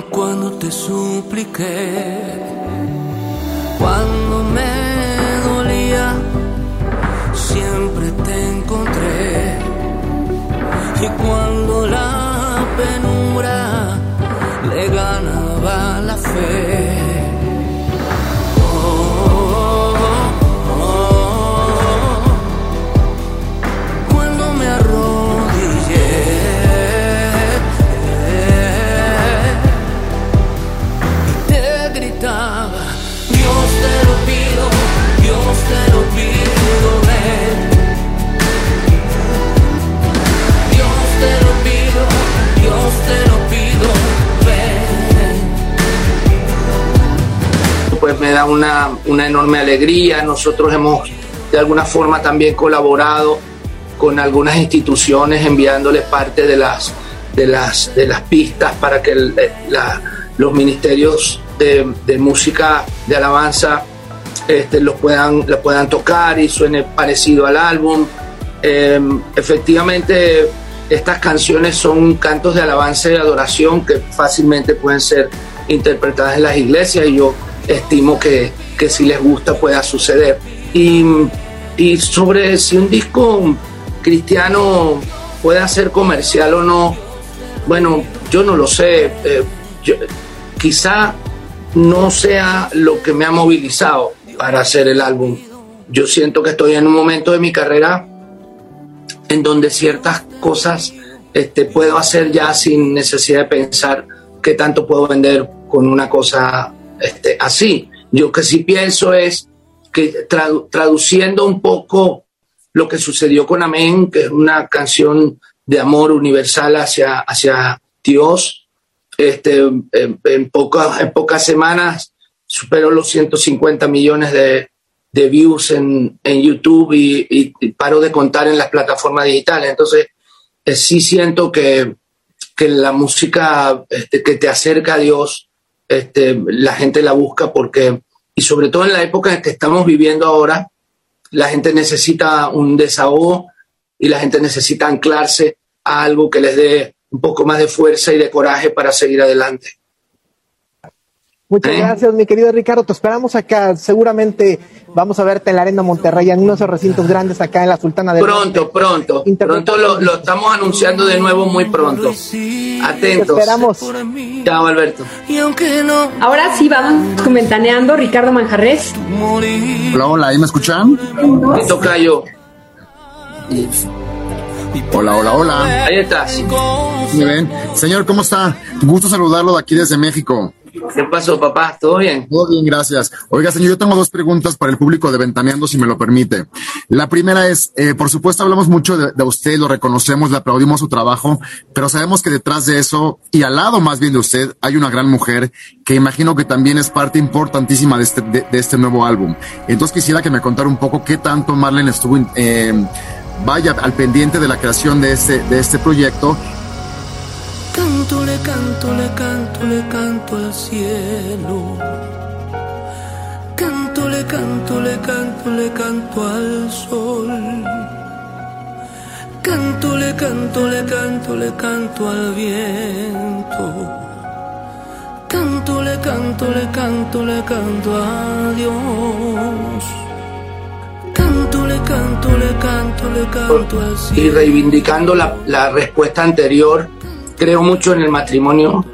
cuando te supliqué, cuando me dolía, siempre te encontré. Y cuando la penumbra le ganaba la fe. Una, una enorme alegría. Nosotros hemos de alguna forma también colaborado con algunas instituciones enviándoles parte de las, de las, de las pistas para que los ministerios de, música de alabanza este, los puedan, puedan tocar y suene parecido al álbum. Em, efectivamente, estas canciones son cantos de alabanza y adoración que fácilmente pueden ser interpretadas en las iglesias y yo estimo que, que si les gusta pueda suceder. Y, y, sobre si un disco cristiano puede ser comercial o no, bueno, yo no lo sé. Eh, quizá no sea lo que me ha movilizado para hacer el álbum. Yo siento que estoy en un momento de mi carrera en donde ciertas cosas este, puedo hacer ya sin necesidad de pensar qué tanto puedo vender con una cosa este, así. Yo que sí pienso es que traduciendo un poco lo que sucedió con Amén, que es una canción de amor universal hacia, hacia Dios, este, en, pocas, en pocas semanas superó los 150 millones de, views en, YouTube y, paro de contar en las plataformas digitales. Entonces, eh, sí siento que, que la música este, que te acerca a Dios este, la gente la busca porque, y sobre todo en la época en que estamos viviendo ahora, la gente necesita un desahogo y la gente necesita anclarse a algo que les dé un poco más de fuerza y de coraje para seguir adelante. Muchas ¿Eh? gracias, mi querido Ricardo. Te esperamos acá. Seguramente vamos a verte en la Arena Monterrey, en unos recintos grandes acá en la Sultana de Pronto, pronto. Pronto lo, lo, estamos anunciando de nuevo muy pronto. Atentos. Te esperamos. Chao, Alberto. Ahora sí vamos comentaneando Ricardo Manjarres. Hola, hola, ¿ahí me escuchan? Me toca yo. Hola, hola, hola. Ahí estás. ¿Me ven? Señor, ¿cómo está? Gusto saludarlo de aquí desde México. ¿Qué pasó, papá? ¿Todo bien? Todo bien, gracias. Oiga, señor, yo tengo dos preguntas para el público de Ventaneando, si me lo permite. La primera es, eh, por supuesto, hablamos mucho de, usted, lo reconocemos, le aplaudimos su trabajo, pero sabemos que detrás de eso, y al lado más bien de usted, hay una gran mujer que imagino que también es parte importantísima de este, de, este nuevo álbum. Entonces quisiera que me contara un poco qué tanto Marlene estuvo, eh, vaya al pendiente de la creación de este, de este proyecto Canto, le canto, le canto, canto al cielo. Canto, le canto, le canto, le canto al sol. Canto, le canto, le canto, le canto al viento. Canto, le canto, le canto, le canto a Dios. Canto, le canto, le canto, le canto al cielo. Y reivindicando la, la respuesta anterior creo mucho en el matrimonio,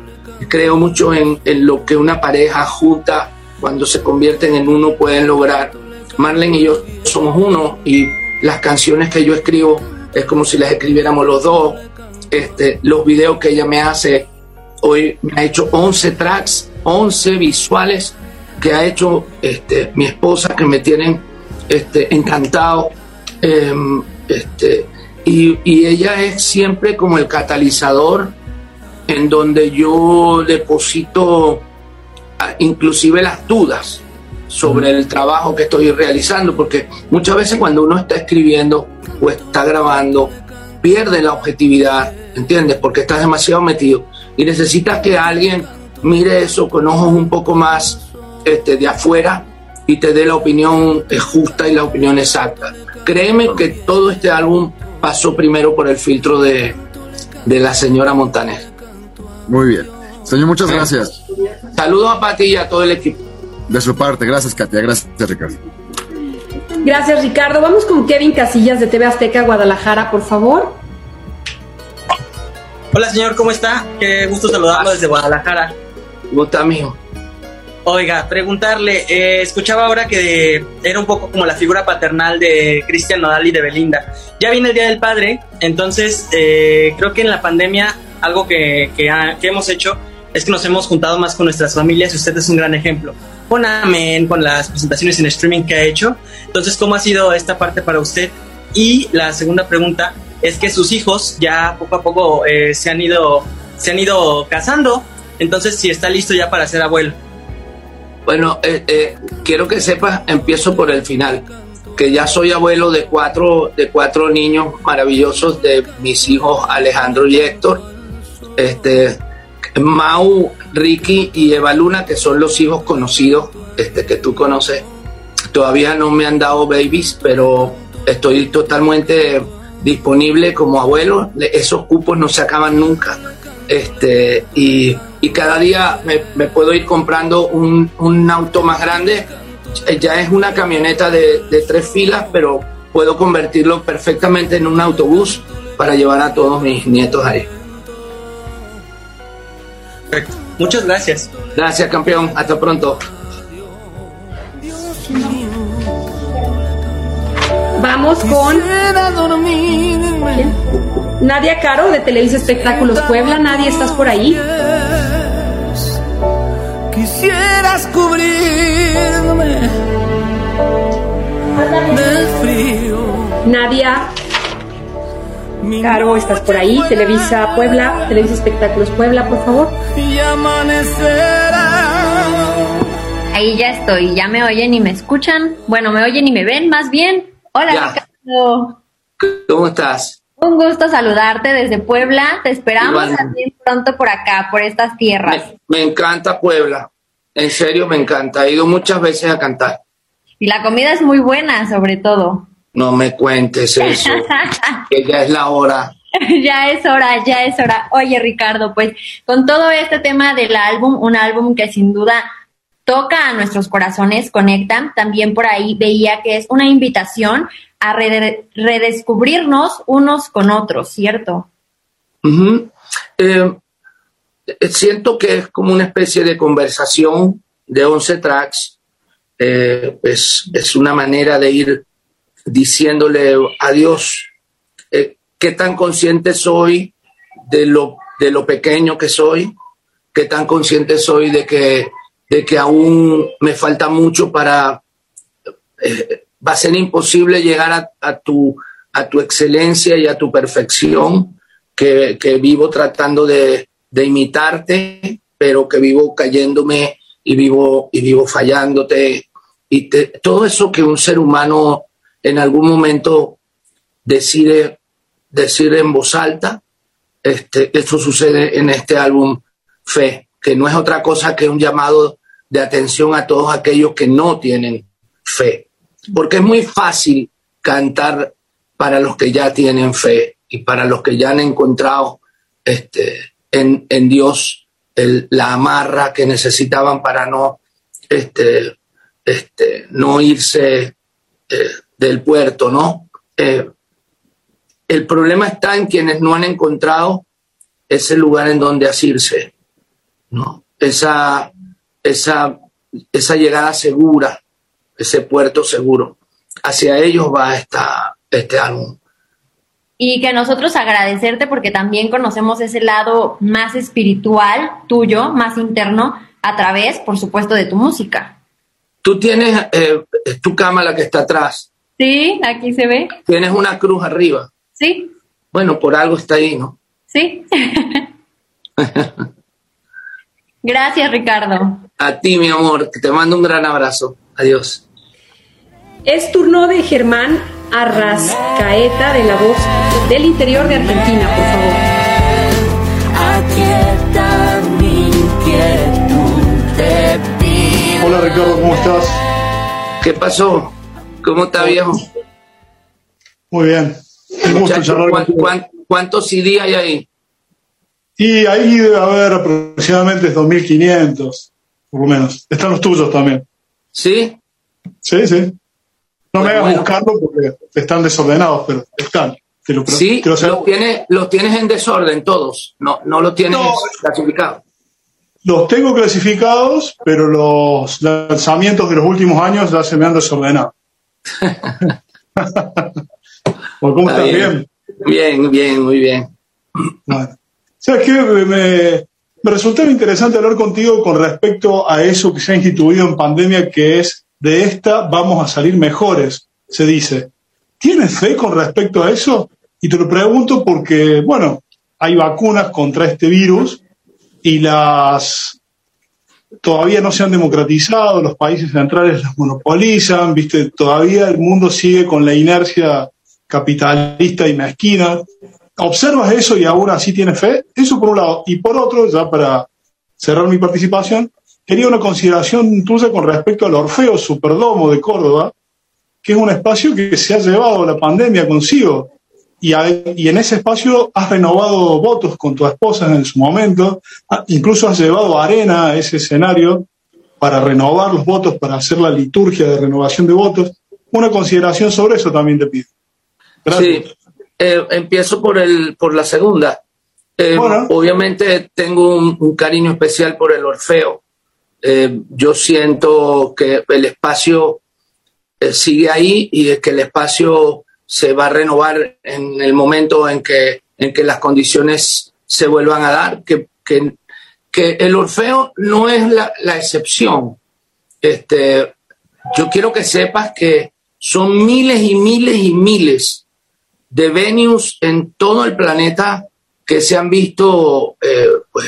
creo mucho en, lo que una pareja junta, cuando se convierten en uno, pueden lograr. Marlene y yo somos uno y las canciones que yo escribo es como si las escribiéramos los dos. Este, los videos que ella me hace, hoy me ha hecho 11 tracks, 11 visuales que ha hecho este, mi esposa que me tienen este, encantado. Em, este, y, y, ella es siempre como el catalizador en donde yo deposito ah, inclusive las dudas sobre el trabajo que estoy realizando, porque muchas veces cuando uno está escribiendo o está grabando, pierde la objetividad, ¿entiendes? Porque estás demasiado metido y necesitas que alguien mire eso con ojos un poco más este, de afuera y te dé la opinión justa y la opinión exacta. Créeme que todo este álbum pasó primero por el filtro de, de la señora Montaner. Muy bien. Señor, muchas gracias. Saludos a Pati y a todo el equipo. De su parte, gracias Katia, gracias Ricardo. Gracias Ricardo. Vamos con Kevin Casillas de TV Azteca Guadalajara, por favor. Hola señor, ¿cómo está? Qué gusto saludarlo desde Guadalajara. ¿Cómo está, mijo? Oiga, preguntarle, eh, escuchaba ahora que era un poco como la figura paternal de Cristian Nodal y de Belinda. Ya viene el Día del Padre, entonces eh, creo que en la pandemia algo que, que, que, hemos hecho es que nos hemos juntado más con nuestras familias y usted es un gran ejemplo. Con Amén, con las presentaciones en streaming que ha hecho. Entonces, ¿cómo ha sido esta parte para usted? Y la segunda pregunta es que sus hijos ya poco a poco eh, se han ido se han ido casando. Entonces, si está listo ya para ser abuelo. Bueno, eh, eh, quiero que sepas, empiezo por el final, que ya soy abuelo de cuatro, de cuatro niños maravillosos de mis hijos Alejandro y Héctor, este, Mau, Ricky y Eva Luna, que son los hijos conocidos este, que tú conoces. Todavía no me han dado babies, pero estoy totalmente disponible como abuelo. Esos cupos no se acaban nunca. Este, y, y cada día me, me, puedo ir comprando un, un, auto más grande. Ya es una camioneta de, de, tres filas, pero puedo convertirlo perfectamente en un autobús para llevar a todos mis nietos ahí. Perfecto. Muchas gracias. Gracias, campeón. Hasta pronto. Vamos con Nadia Caro de Televisa Espectáculos Puebla. Nadia, ¿estás por ahí? Quisieras cubrirme del frío. Nadia Caro, ¿estás por ahí? Televisa Puebla, Televisa Espectáculos Puebla, por favor. Y amanecerá. Ahí ya estoy, ya me oyen y me escuchan. Bueno, me oyen y me ven más bien. Hola, Ya. Ricardo. ¿Cómo estás? Un gusto saludarte desde Puebla. Te esperamos Igual. también pronto por acá, por estas tierras. Me, me encanta Puebla. En serio, me encanta. He ido muchas veces a cantar. Y la comida es muy buena, sobre todo. No me cuentes eso, que ya es la hora. ya es hora, ya es hora. Oye, Ricardo, pues con todo este tema del álbum, un álbum que sin duda toca a nuestros corazones, conecta, también por ahí veía que es una invitación a rede- redescubrirnos unos con otros, ¿cierto? Eh, eh, siento que es como una especie de conversación de 11 tracks. Eh, es, es una manera de ir diciéndole a Dios eh, qué tan consciente soy de lo, de lo pequeño que soy, qué tan consciente soy de que, de que aún me falta mucho para... eh, va a ser imposible llegar a, tu, a tu excelencia y a tu perfección, que, que vivo tratando de, de imitarte, pero que vivo cayéndome y vivo, y vivo fallándote. Y todo eso que un ser humano en algún momento decide decir en voz alta, este, eso sucede en este álbum Fe, que no es otra cosa que un llamado de atención a todos aquellos que no tienen fe. Porque es muy fácil cantar para los que ya tienen fe y para los que ya han encontrado este, en, Dios la amarra que necesitaban para no, este, este, no irse eh, del puerto, ¿no? Eh, el problema está en quienes no han encontrado ese lugar en donde asirse, ¿no? Esa, esa, esa llegada segura, ese puerto seguro. Hacia ellos va esta, este álbum. Y que nosotros agradecerte porque también conocemos ese lado más espiritual tuyo, más interno, a través, por supuesto, de tu música. Tú tienes eh, es tu cama la que está atrás, Sí, aquí se ve. tienes una cruz arriba. Sí, Bueno, por algo está ahí, ¿no? sí. Gracias, Ricardo. A ti, mi amor, que te mando un gran abrazo. Adiós. Es turno de Germán Arrascaeta de la voz del interior de Argentina, por favor. Hola Ricardo, ¿cómo estás? ¿Qué pasó? ¿Cómo está, viejo? Muy bien. Un gusto Muchacho, charlar ¿cuán- contigo. cuán- ¿Cuántos CD hay ahí? Y ahí debe haber aproximadamente 2.500, por lo menos. Están los tuyos también. ¿Sí? Sí, sí. No me hagas buscarlo porque están desordenados, pero están. sí, los tienes, los tienes en desorden todos, no, no los tienes clasificados. Los tengo clasificados, pero los lanzamientos de los últimos años ya se me han desordenado. ¿Cómo estás? Bien. bien. Bien, muy bien. ¿Sabes qué? Me, me resultó interesante hablar contigo con respecto a eso que se ha instituido en pandemia, que es de esta vamos a salir mejores, se dice. ¿Tienes fe con respecto a eso? Y te lo pregunto porque, bueno, hay vacunas contra este virus y las todavía no se han democratizado, los países centrales las monopolizan, viste, todavía el mundo sigue con la inercia capitalista y mezquina. ¿Observas eso y aún así tienes fe? Eso por un lado. Y por otro, ya para cerrar mi participación, quería una consideración tuya con respecto al Orfeo Superdomo de Córdoba, que es un espacio que se ha llevado la pandemia consigo. Y, en ese espacio has renovado votos con tu esposa en su momento, incluso has llevado arena a ese escenario para renovar los votos, para hacer la liturgia de renovación de votos. Una consideración sobre eso también te pido. Sí, eh, empiezo por, el, por la segunda. Eh, obviamente tengo un, cariño especial por el Orfeo. Eh, yo siento que el espacio sigue ahí y es que el espacio se va a renovar en el momento en que, en que las condiciones se vuelvan a dar, que, que, el Orfeo no es la, la, excepción. Este, yo quiero que sepas que son miles y miles y miles de venues en todo el planeta que se han visto eh, pues,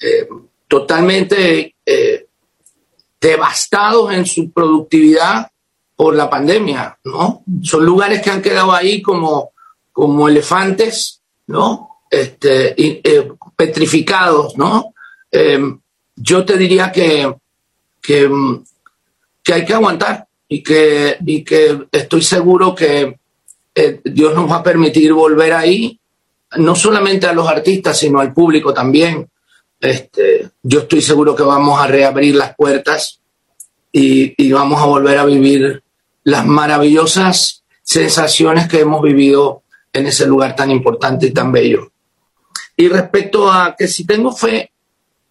eh, totalmente eh, devastados en su productividad por la pandemia, ¿no? Son lugares que han quedado ahí como, como elefantes, ¿no? Este, eh, petrificados, ¿no? Em, yo te diría que, que, que, hay que aguantar y que, y que estoy seguro que eh, Dios nos va a permitir volver ahí, no solamente a los artistas, sino al público también. Este, yo estoy seguro que vamos a reabrir las puertas y, y vamos a volver a vivir las maravillosas sensaciones que hemos vivido en ese lugar tan importante y tan bello. Y respecto a que si tengo fe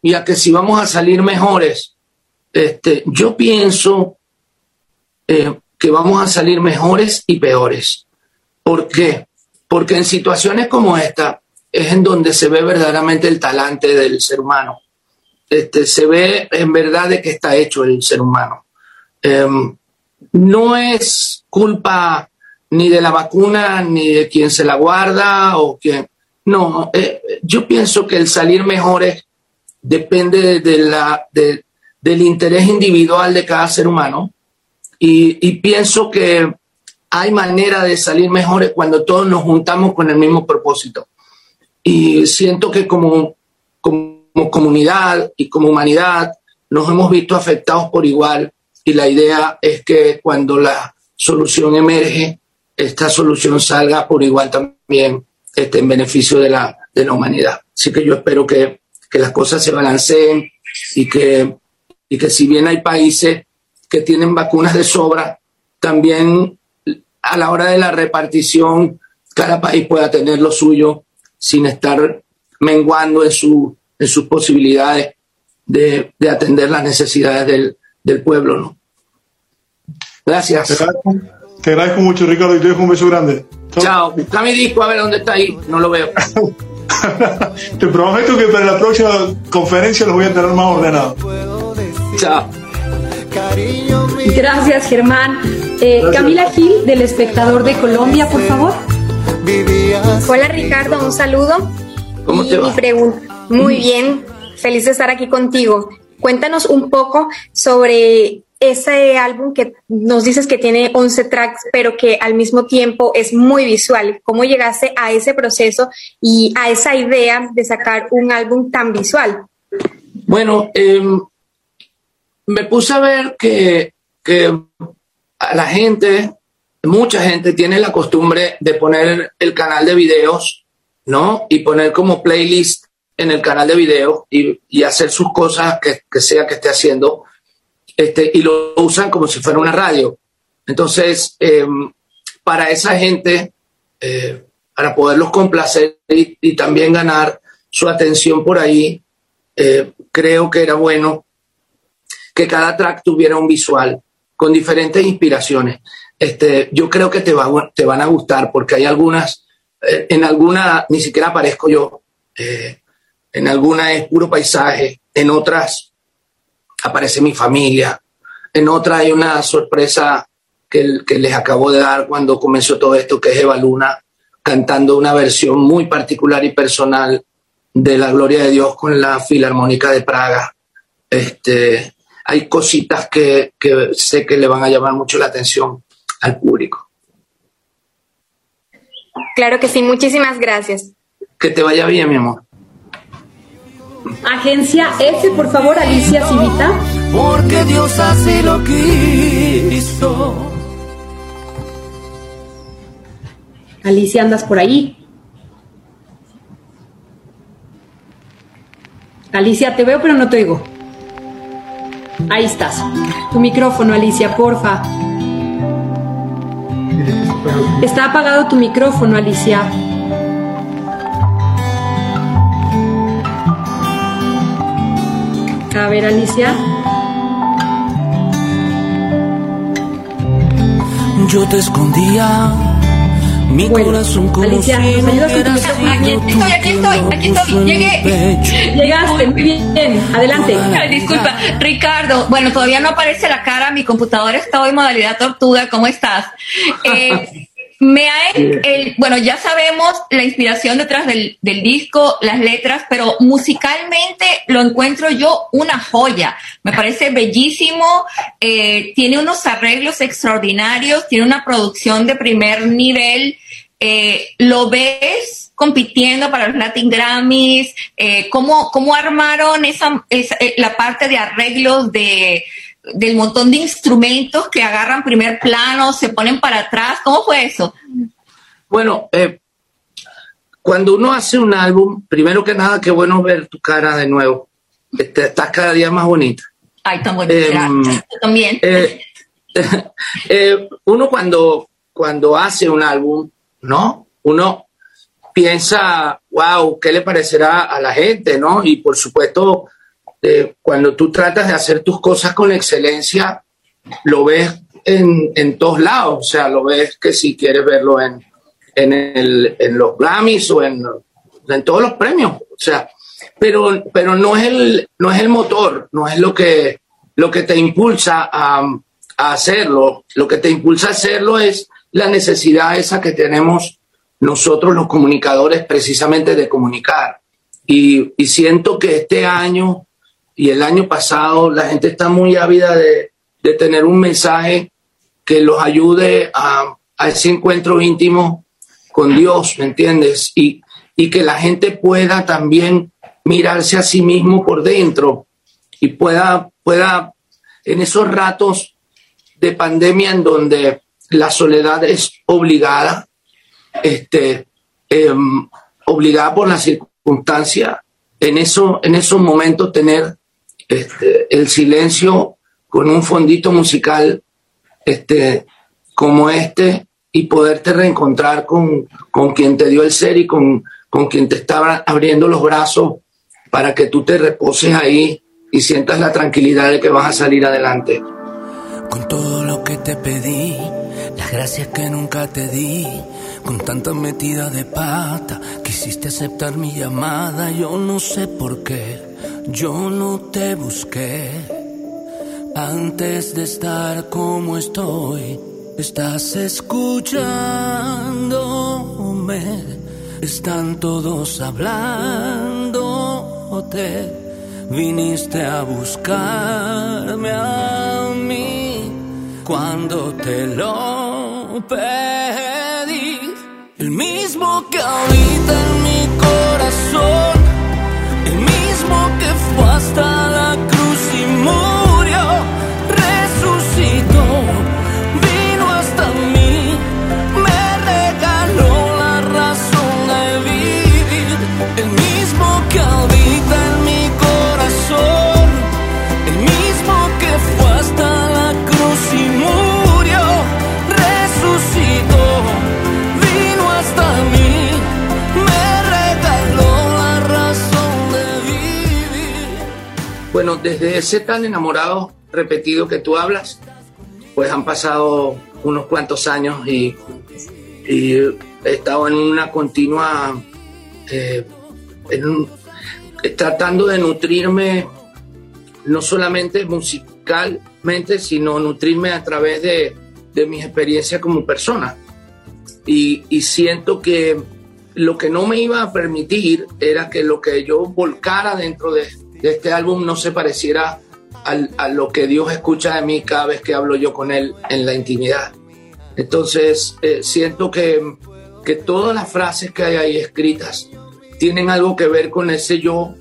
y a que si vamos a salir mejores, este, yo pienso eh, que vamos a salir mejores y peores. ¿Por qué? Porque en situaciones como esta es en donde se ve verdaderamente el talante del ser humano. Este, se ve en verdad de qué está hecho el ser humano. Em, no es culpa ni de la vacuna, ni de quien se la guarda o quien... No, eh, yo pienso que el salir mejor depende de la, del interés individual de cada ser humano y, pienso que hay manera de salir mejores cuando todos nos juntamos con el mismo propósito. Y siento que como, como comunidad y como humanidad nos hemos visto afectados por igual y la idea es que cuando la solución emerge, esta solución salga por igual también este, en beneficio de la, de la humanidad. Así que yo espero que, que las cosas se balanceen y que, y que si bien hay países que tienen vacunas de sobra, también a la hora de la repartición cada país pueda tener lo suyo sin estar menguando en, su, en sus posibilidades de, de atender las necesidades del, del pueblo. ¿no? Gracias. Te agradezco, mucho, Ricardo, y te dejo un beso grande. Chao. Busca mi disco a ver dónde está ahí. No lo veo. te prometo que para la próxima conferencia los voy a tener más ordenados. Chao. Gracias, Germán. Eh, Camila Gil, del Espectador de Colombia, por favor. Hola, Ricardo, un saludo. ¿Cómo te va? pregunta. Muy bien, feliz de estar aquí contigo. Cuéntanos un poco sobre ese álbum que nos dices que tiene 11 tracks, pero que al mismo tiempo es muy visual. ¿Cómo llegaste a ese proceso y a esa idea de sacar un álbum tan visual? Bueno, em, me puse a ver que, que a la gente, mucha gente tiene la costumbre de poner el canal de videos, ¿no? Y poner como playlist en el canal de video y, y hacer sus cosas que, que, sea que esté haciendo, este, y lo usan como si fuera una radio. Entonces, eh, para esa gente, eh, para poderlos complacer y, también ganar su atención por ahí, eh, creo que era bueno que cada track tuviera un visual con diferentes inspiraciones. Este, yo creo que te, va, te van a gustar porque hay algunas, eh, en alguna ni siquiera aparezco yo, en alguna es puro paisaje, en otras aparece mi familia, en otra hay una sorpresa que, que, les acabo de dar cuando comenzó todo esto, que es Eva Luna cantando una versión muy particular y personal de la gloria de Dios con la Filarmónica de Praga. Este, hay cositas que, que sé que le van a llamar mucho la atención al público. Claro que sí, muchísimas gracias. Que te vaya bien, mi amor. Agencia F, por favor, Alicia Civita. Porque Dios así lo quiso. Alicia, andas por ahí. Alicia, te veo pero no te oigo. Ahí estás. Tu micrófono, Alicia, porfa. Está apagado tu micrófono, Alicia. A ver, Alicia. Yo te escondía mi bueno, corazón como Alicia, si ¿nos ayudas con tu micrófono? Aquí estoy, aquí estoy, aquí estoy. Llegué. Llegaste, muy bien. Adelante. Ay, disculpa, Ricardo. Bueno, todavía no aparece la cara. Mi computadora está hoy en modalidad tortuga. ¿Cómo estás? Eh, me ha, el, bueno, ya sabemos la inspiración detrás del, del, disco, las letras, pero musicalmente lo encuentro yo una joya. Me parece bellísimo, eh, tiene unos arreglos extraordinarios, tiene una producción de primer nivel. Eh, ¿Lo ves compitiendo para los Latin Grammys? Eh, ¿cómo, ¿Cómo armaron esa, esa, la parte de arreglos de, del montón de instrumentos que agarran primer plano, se ponen para atrás. ¿Cómo fue eso? Bueno, eh, cuando uno hace un álbum, primero que nada, qué bueno ver tu cara de nuevo. Este, estás cada día más bonita. Ay, tan bonita. Eh, también. Eh, eh, uno cuando, cuando hace un álbum, ¿no? Uno piensa, wow, ¿qué le parecerá a la gente, ¿no? Y por supuesto, eh, cuando tú tratas de hacer tus cosas con excelencia, lo ves en, en todos lados, o sea, lo ves que si quieres verlo en, en, el, en los Grammys o en, en, todos los premios, o sea, pero, pero no, es el, no es el motor, no es lo que, lo que te impulsa a, a hacerlo, lo que te impulsa a hacerlo es la necesidad esa que tenemos nosotros los comunicadores precisamente de comunicar. Y siento que este año y el año pasado la gente está muy ávida de, de tener un mensaje que los ayude a, a, ese encuentro íntimo con Dios, ¿me entiendes? Y, y que la gente pueda también mirarse a sí mismo por dentro y pueda, pueda en esos ratos de pandemia en donde la soledad es obligada, este, eh, obligada por la circunstancia, en, eso, en esos momentos tener este, el silencio con un fondito musical este, como este y poderte reencontrar con, con quien te dio el ser y con, con quien te estaba abriendo los brazos para que tú te reposes ahí y sientas la tranquilidad de que vas a salir adelante. Con todo lo que te pedí, las gracias que nunca te di, con tanta metida de pata, quisiste aceptar mi llamada, yo no sé por qué, yo no te busqué. Antes de estar como estoy, estás escuchándome, están todos hablándote viniste a buscarme a mí cuando te lo pedí. El mismo que habita mismo Bueno, desde ese tan enamorado repetido que tú hablas, pues han pasado unos cuantos años y, y he estado en una continua, eh, un- tratando de nutrirme no solamente musicalmente, sino nutrirme a través de, de mis experiencias como persona. Y, y siento que lo que no me iba a permitir era que lo que yo volcara dentro de, de este álbum no se pareciera al- a lo que Dios escucha de mí cada vez que hablo yo con Él en la intimidad. Entonces, eh, siento que, que todas las frases que hay ahí escritas tienen algo que ver con ese yo,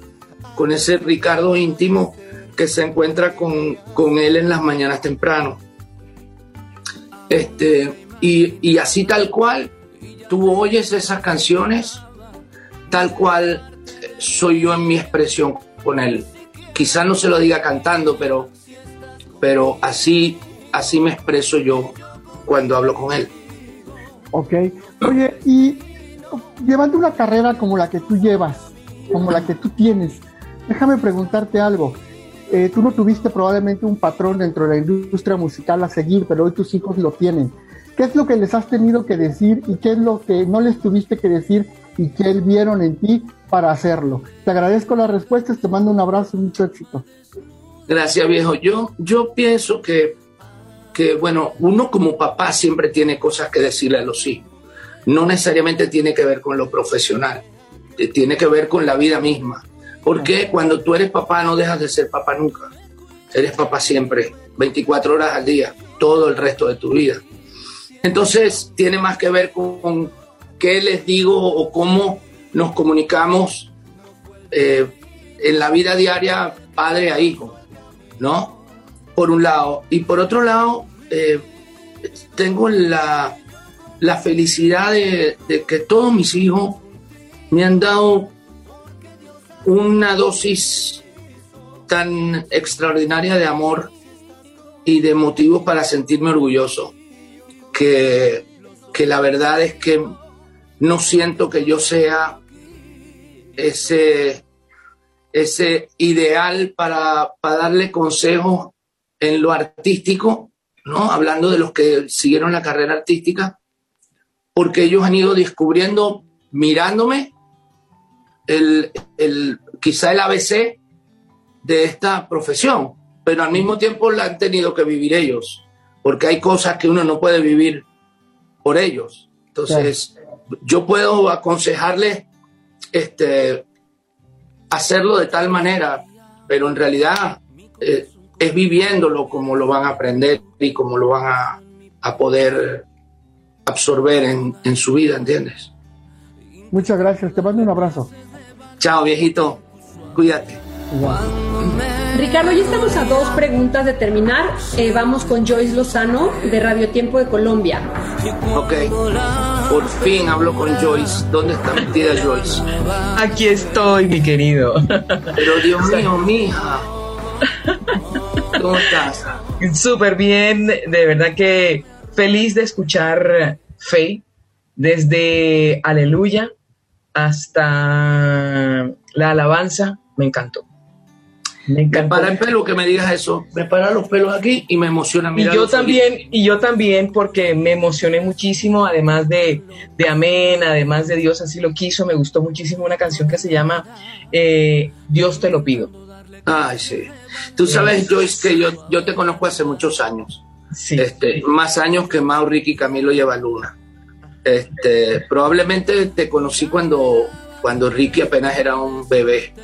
con ese Ricardo íntimo que se encuentra con, con Él en las mañanas temprano. Este, y, y así tal cual, tú oyes esas canciones, tal cual eh, soy yo en mi expresión con Él. Quizás no se lo diga cantando, pero, pero así, así me expreso yo cuando hablo con Él. Ok. Oye, y llevando una carrera como la que tú llevas, como la que tú tienes, déjame preguntarte algo. Eh, tú no tuviste probablemente un patrón dentro de la industria musical a seguir, pero hoy tus hijos lo tienen. ¿Qué es lo que les has tenido que decir y qué es lo que no les tuviste que decir y que vieron en ti para hacerlo? Te agradezco las respuestas, te mando un abrazo y mucho éxito. Gracias, viejo. Yo, yo pienso que, que, bueno, uno como papá siempre tiene cosas que decirle a los hijos. No necesariamente tiene que ver con lo profesional, eh, tiene que ver con la vida misma. Porque cuando tú eres papá no dejas de ser papá nunca. Eres papá siempre, 24 horas al día, todo el resto de tu vida. Entonces tiene más que ver con qué les digo o cómo nos comunicamos eh, en la vida diaria padre a hijo, ¿no? Por un lado. Y por otro lado, eh, tengo la, la felicidad de, de que todos mis hijos me han dado una dosis tan extraordinaria de amor y de motivos para sentirme orgulloso, que, que la verdad es que no siento que yo sea ese, ese ideal para, para darle consejos en lo artístico, ¿no? Hablando de los que siguieron la carrera artística, porque ellos han ido descubriendo, mirándome, el, el, quizá el ABC de esta profesión, pero al mismo tiempo la han tenido que vivir ellos, porque hay cosas que uno no puede vivir por ellos. Entonces, yo puedo aconsejarles este, hacerlo de tal manera, pero en realidad eh, es viviéndolo como lo van a aprender y como lo van a, a poder absorber en, en su vida, ¿entiendes? Muchas gracias, te mando un abrazo. Chao, viejito. Cuídate. Ricardo, ya estamos a dos preguntas de terminar. Eh, vamos con Joyce Lozano de Radio Tiempo de Colombia. Ok. Por fin hablo con Joyce. ¿Dónde está metida Joyce? Aquí estoy, mi querido. Pero Dios mío, mija. ¿Cómo estás? Súper bien, de verdad que feliz de escuchar Fe desde Aleluya hasta la alabanza. Me encantó. Me Me para el pelo que me digas eso. Me para los pelos aquí y me emociona Y mirar. yo también, y yo también, porque me emocioné muchísimo, además de, de Amén, además de Dios así lo quiso, me gustó muchísimo una canción que se llama eh, Dios te lo pido. Ay, sí. Tú sabes, Joyce, que yo, yo te conozco hace muchos años. Sí. Este, más años que Mau, Ricky, Camilo y Eva Luna. Este, probablemente te conocí cuando, cuando Ricky apenas era un bebé.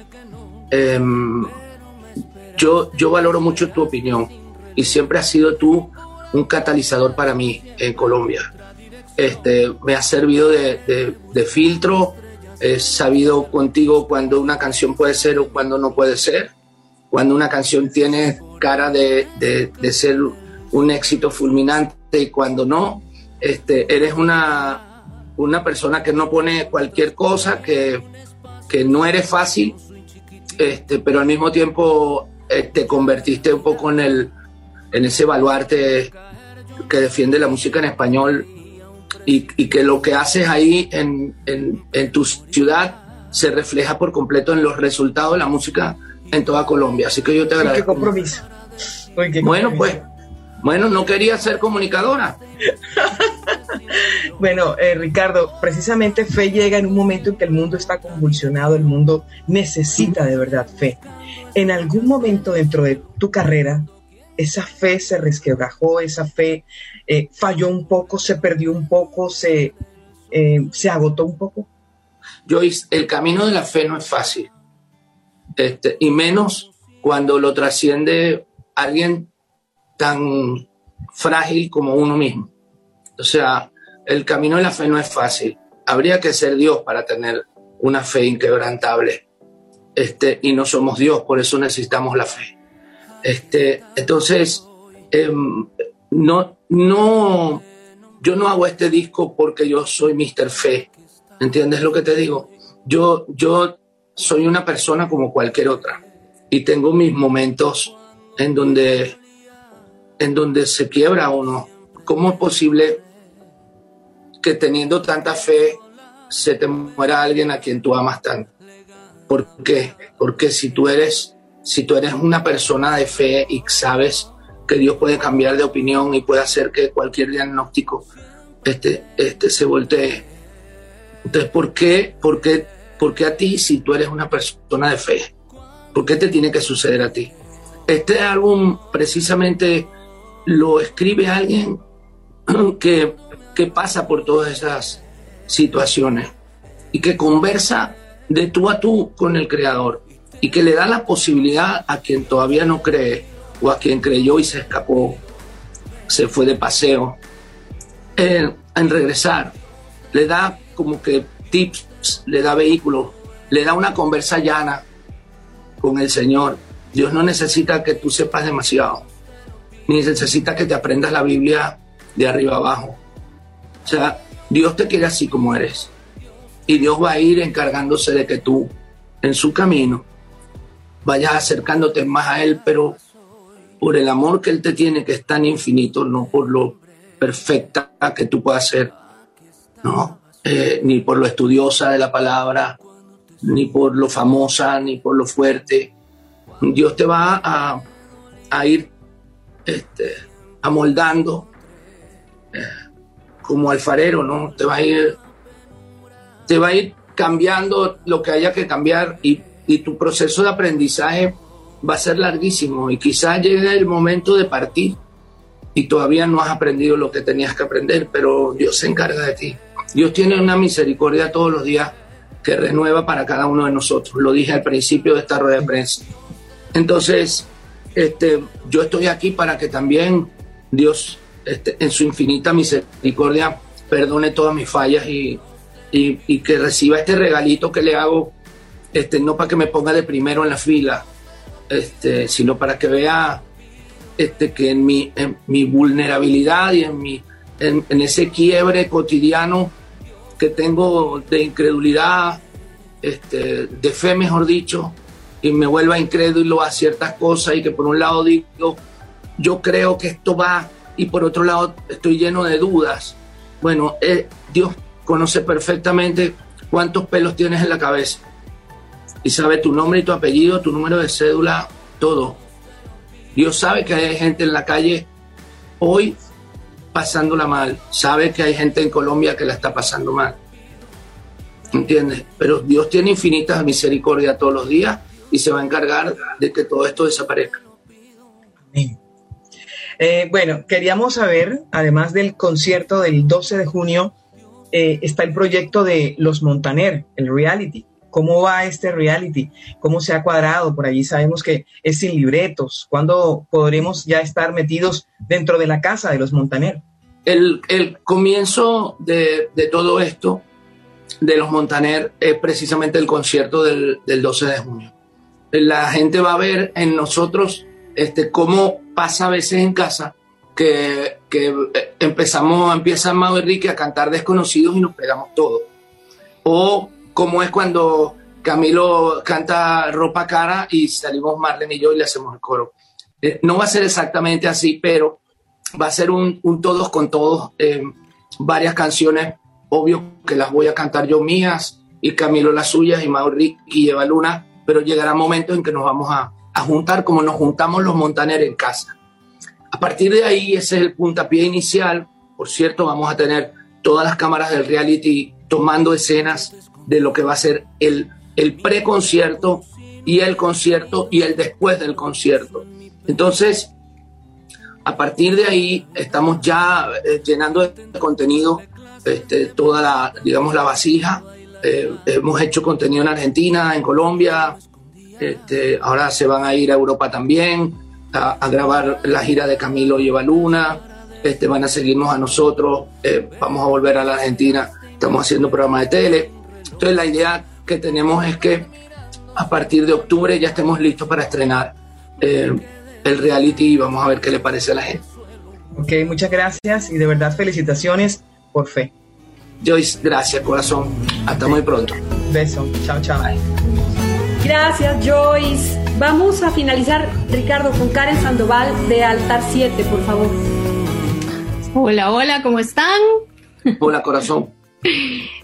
Em, yo, yo valoro mucho tu opinión y siempre has sido tú un catalizador para mí en Colombia. Este, me ha servido de, de- de filtro, he sabido contigo cuando una canción puede ser o cuando no puede ser, cuando una canción tiene cara de- de ser un éxito fulminante y cuando no. Este, eres una, una persona que no pone cualquier cosa, que, que no eres fácil, este, pero al mismo tiempo eh, te convertiste un poco en, el, en ese baluarte que defiende la música en español y, que lo que haces ahí en, en, tu ciudad se refleja por completo en los resultados de la música en toda Colombia. Así que yo te agradezco. qué compromiso. bueno, pues, bueno, no quería ser comunicadora. bueno, eh, Ricardo, precisamente fe llega en un momento en que el mundo está convulsionado, el mundo necesita de verdad fe. En algún momento dentro de tu carrera, esa fe se resquebrajó, esa fe eh, falló un poco, se perdió un poco, se, eh, se agotó un poco. Joyce, el camino de la fe no es fácil, este, y menos cuando lo trasciende alguien tan frágil como uno mismo. O sea, el camino de la fe no es fácil. Habría que ser Dios para tener una fe inquebrantable. Este, y no somos Dios, por eso necesitamos la fe. Este, entonces, em, no, no, yo no hago este disco porque yo soy Mr. Fe. ¿Entiendes lo que te digo? Yo, yo soy una persona como cualquier otra y tengo mis momentos en donde, en donde se quiebra uno. ¿Cómo es posible que teniendo tanta fe se te muera alguien a quien tú amas tanto? ¿Por qué? Porque si tú eres, si tú eres una persona de fe y sabes que Dios puede cambiar de opinión y puede hacer que cualquier diagnóstico este, este se voltee. Entonces, ¿por qué, por, qué, ¿por qué a ti si tú eres una persona de fe? ¿Por qué te tiene que suceder a ti? Este álbum precisamente lo escribe alguien que, que pasa por todas esas situaciones y que conversa de tú a tú con el Creador y que le da la posibilidad a quien todavía no cree o a quien creyó y se escapó, se fue de paseo, en, regresar. Le da como que tips, le da vehículos, le da una conversa llana con el Señor. Dios no necesita que tú sepas demasiado, ni necesita que te aprendas la Biblia de arriba abajo. O sea, Dios te quiere así como eres y Dios va a ir encargándose de que tú en su camino vayas acercándote más a Él, pero por el amor que Él te tiene, que es tan infinito, no por lo perfecta que tú puedas ser, no, eh, ni por lo estudiosa de la palabra, ni por lo famosa, ni por lo fuerte. Dios te va a ir este, amoldando eh, como alfarero, ¿no? Te va a ir te va a ir cambiando lo que haya que cambiar y, tu proceso de aprendizaje va a ser larguísimo y quizás llegue el momento de partir y todavía no has aprendido lo que tenías que aprender, pero Dios se encarga de ti. Dios tiene una misericordia todos los días que renueva para cada uno de nosotros. Lo dije al principio de esta rueda de prensa. Entonces, este, yo estoy aquí para que también Dios, este, en su infinita misericordia, perdone todas mis fallas y, y, que reciba este regalito que le hago, este, no para que me ponga de primero en la fila, este, sino para que vea este, que en mi, en mi vulnerabilidad y en, mi, en, ese quiebre cotidiano que tengo de incredulidad, este, de fe, mejor dicho, y me vuelva incrédulo a ciertas cosas y que por un lado digo, yo creo que esto va y por otro lado estoy lleno de dudas. Bueno, eh, Dios conoce perfectamente cuántos pelos tienes en la cabeza y sabe tu nombre y tu apellido, tu número de cédula, todo. Dios sabe que hay gente en la calle hoy pasándola mal, sabe que hay gente en Colombia que la está pasando mal. ¿Entiendes? Pero Dios tiene infinita misericordia todos los días y se va a encargar de que todo esto desaparezca. Eh, bueno, queríamos saber, además del concierto del 12 de junio, eh, está el proyecto de Los Montaner, el reality. ¿Cómo va este reality? ¿Cómo se ha cuadrado? Por allí sabemos que es sin libretos. ¿Cuándo podremos ya estar metidos dentro de la casa de los Montaner? El, comienzo de, todo esto, de los Montaner, es precisamente el concierto del, 12 de junio. La gente va a ver en nosotros este, cómo pasa a veces en casa que, eh, empezamos, empieza Mau Enrique a cantar desconocidos y nos pegamos todos. O como es cuando Camilo canta ropa cara y salimos Marlene y yo y le hacemos el coro. Eh, no va a ser exactamente así, pero va a ser un, todos con todos, eh, varias canciones, obvio que las voy a cantar yo mías y Camilo las suyas y Mauricio y Eva Luna, pero llegará momento en que nos vamos a, juntar como nos juntamos los montaneros en casa. A partir de ahí, ese es el puntapié inicial. Por cierto, vamos a tener todas las cámaras del reality tomando escenas de lo que va a ser el, el pre-concierto y el concierto y el después del concierto. Entonces, a partir de ahí estamos ya eh, llenando de contenido este, toda digamos, la vasija. Eh, hemos hecho contenido en Argentina, en Colombia, este, ahora se van a ir a Europa también a, grabar la gira de Camilo y Eva Luna. Este, van a seguirnos a nosotros, eh, vamos a volver a la Argentina, estamos haciendo programa de tele. Entonces la idea que tenemos es que a partir de octubre ya estemos listos para estrenar eh, el reality y vamos a ver qué le parece a la gente. Ok, muchas gracias y de verdad felicitaciones por fe. Joyce, gracias corazón. Hasta muy pronto. Beso. Chao, chao. Gracias, Joyce. Vamos a finalizar, Ricardo, con Karen Sandoval de Altar 7, por favor. Hola, hola, ¿cómo están? Hola, corazón.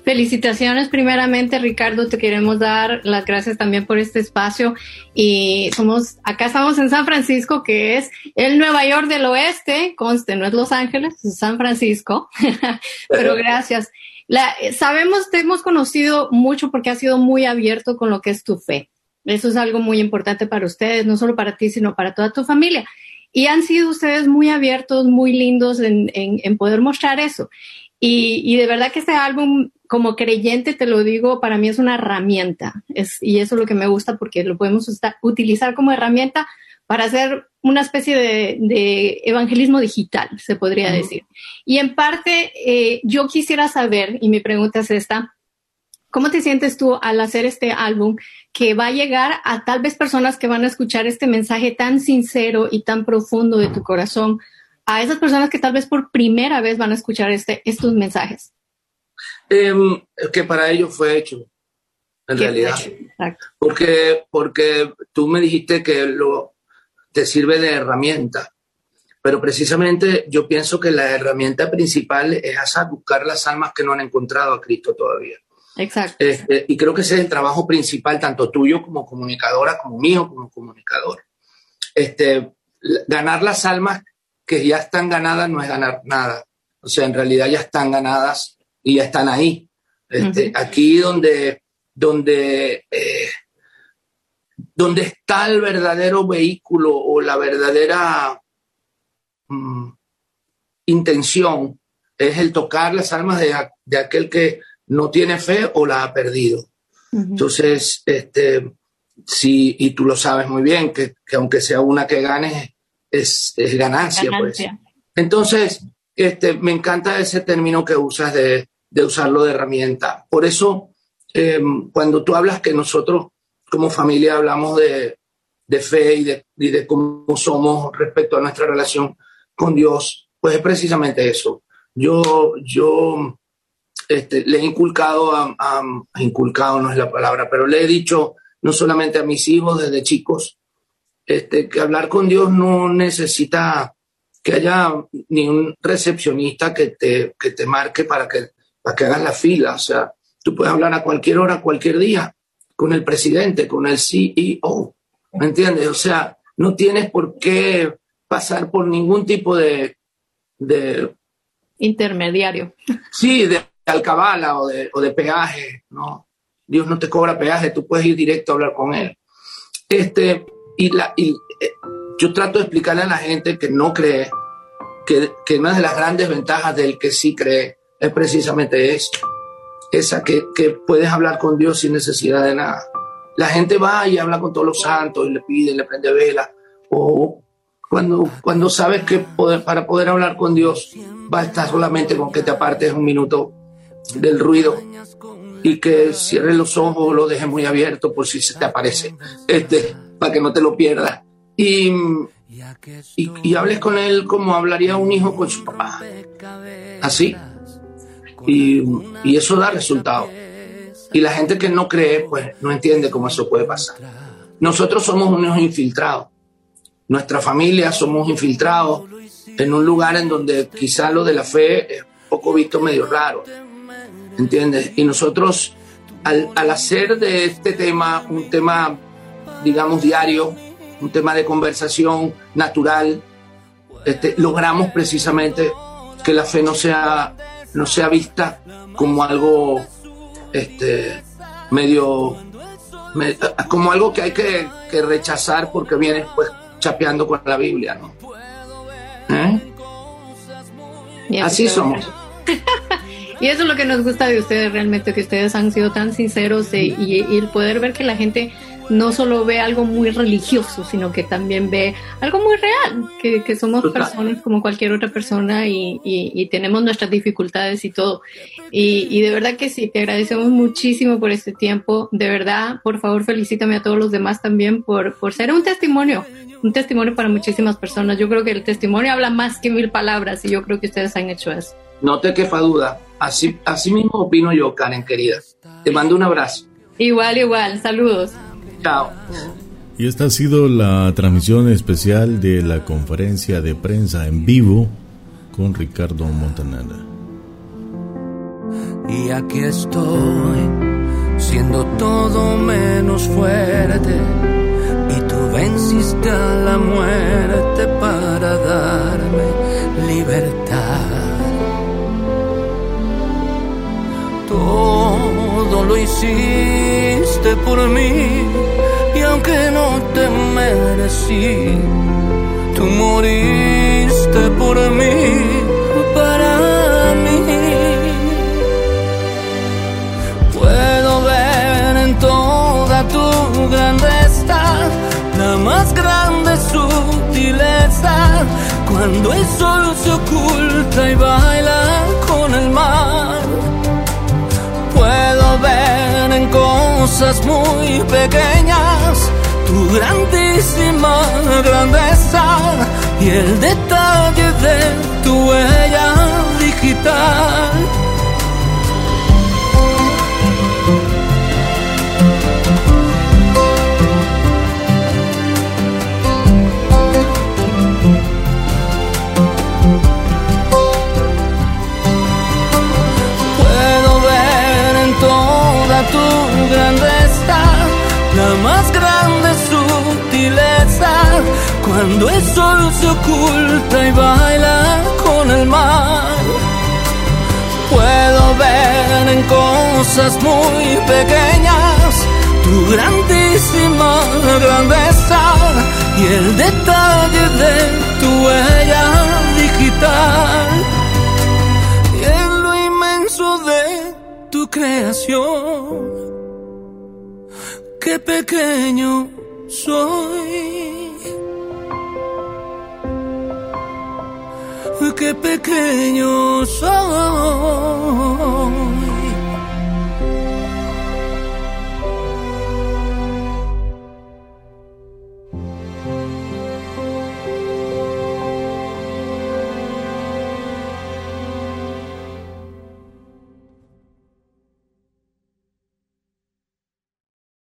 Felicitaciones primeramente Ricardo, te queremos dar las gracias también por este espacio y somos, acá estamos en San Francisco que es el Nueva York del Oeste, conste, no es Los Ángeles, es San Francisco, pero gracias. La, sabemos, te hemos conocido mucho porque has sido muy abierto con lo que es tu fe. Eso es algo muy importante para ustedes, no solo para ti, sino para toda tu familia. Y han sido ustedes muy abiertos, muy lindos en, en, poder mostrar eso. Y, y, de verdad que este álbum, como creyente, te lo digo, para mí es una herramienta. Es, y eso es lo que me gusta porque lo podemos utilizar como herramienta para hacer una especie de, evangelismo digital, se podría decir. Y en parte, eh, yo quisiera saber, y mi pregunta es esta, ¿cómo te sientes tú al hacer este álbum que va a llegar a tal vez personas que van a escuchar este mensaje tan sincero y tan profundo de tu corazón, a esas personas que tal vez por primera vez van a escuchar este, estos mensajes? Em, que para ellos fue hecho, en realidad. Porque, porque tú me dijiste que lo, te sirve de herramienta. Pero precisamente yo pienso que la herramienta principal es hacer buscar las almas que no han encontrado a Cristo todavía. Exacto. Este, y creo que ese es el trabajo principal, tanto tuyo como comunicadora, como mío como comunicador. Este, ganar las almas que ya están ganadas no es ganar nada. O sea, en realidad ya están ganadas y ya están ahí. Este, aquí donde, donde eh, donde está el verdadero vehículo o la verdadera mm, intención es el tocar las almas de, aquel que no tiene fe o la ha perdido. Entonces, este, sí, y tú lo sabes muy bien, que, aunque sea una que gane, es, ganancia, Pues. Entonces, este, me encanta ese término que usas de, usarlo de herramienta. Por eso, em, cuando tú hablas que nosotros como familia hablamos de, fe y de, de, cómo somos respecto a nuestra relación con Dios, pues es precisamente eso. Yo, yo este, le he inculcado, a, inculcado no es la palabra, pero le he dicho no solamente a mis hijos desde chicos, este, que hablar con Dios no necesita que haya ni un recepcionista que te, que te marque para que, para que hagas la fila. O sea, tú puedes hablar a cualquier hora, cualquier día con el presidente, con el CEO. ¿Me entiendes? O sea, no tienes por qué pasar por ningún tipo de... de Intermediario. Sí, de alcabala o de, o de peaje, ¿no? Dios no te cobra peaje, tú puedes ir directo a hablar con Él. Este, y, la, y eh, yo trato de explicarle a la gente que no cree que, que una de las grandes ventajas del que sí cree es precisamente esto esa que, que, puedes hablar con Dios sin necesidad de nada. La gente va y habla con todos los santos y le pide, le prende vela. O cuando, cuando sabes que poder, para poder hablar con Dios va a estar solamente con que te apartes un minuto del ruido y que cierres los ojos o lo dejes muy abierto por si se te aparece, este, para que no te lo pierdas. Y, y, y hables con él como hablaría un hijo con su papá. Así y, eso da resultado. Y la gente que no cree, pues no entiende cómo eso puede pasar. Nosotros somos unos infiltrados. Nuestra familia somos infiltrados en un lugar en donde quizá lo de la fe es poco visto, medio raro. ¿Entiendes? Y nosotros, al, al hacer de este tema un tema, digamos, diario, un tema de conversación natural, este, logramos precisamente que la fe no sea, no sea vista como algo este, medio, me- como algo que hay que, que rechazar porque viene pues chapeando con la Biblia, ¿no? ¿Eh? Así somos. Y eso es lo que nos gusta de ustedes realmente, que ustedes han sido tan sinceros e- y, y el poder ver que la gente no solo ve algo muy religioso, sino que también ve algo muy real, que, que somos Total. personas como cualquier otra persona y, y- y tenemos nuestras dificultades y todo. Y, y de verdad que sí, te agradecemos muchísimo por este tiempo. De verdad, por favor, felicítame a todos los demás también por, por ser un testimonio, un testimonio para muchísimas personas. Yo creo que el testimonio habla más que mil palabras y yo creo que ustedes han hecho eso. No te quepa duda. Así, así mismo opino yo, Karen, querida. Te mando un abrazo. Igual, igual, saludos. Chao. Y esta ha sido la transmisión especial de la conferencia de prensa en vivo con Ricardo Montanara. Y aquí estoy, siendo todo menos fuerte. Y tú venciste a la muerte para darme libertad. Todo lo hiciste por mí. Aunque no te merecí, tú moriste por mí, para mí. Puedo ver en toda tu grandeza la más grande sutileza cuando el sol se oculta y baila con el mar. Ver en cosas muy pequeñas tu grandísima grandeza y el detalle de tu huella digital. Se oculta y baila con el mar. Puedo ver en cosas muy pequeñas tu grandísima grandeza y el detalle de tu huella digital y en lo inmenso de tu creación. Qué pequeño soy. qué pequeños son.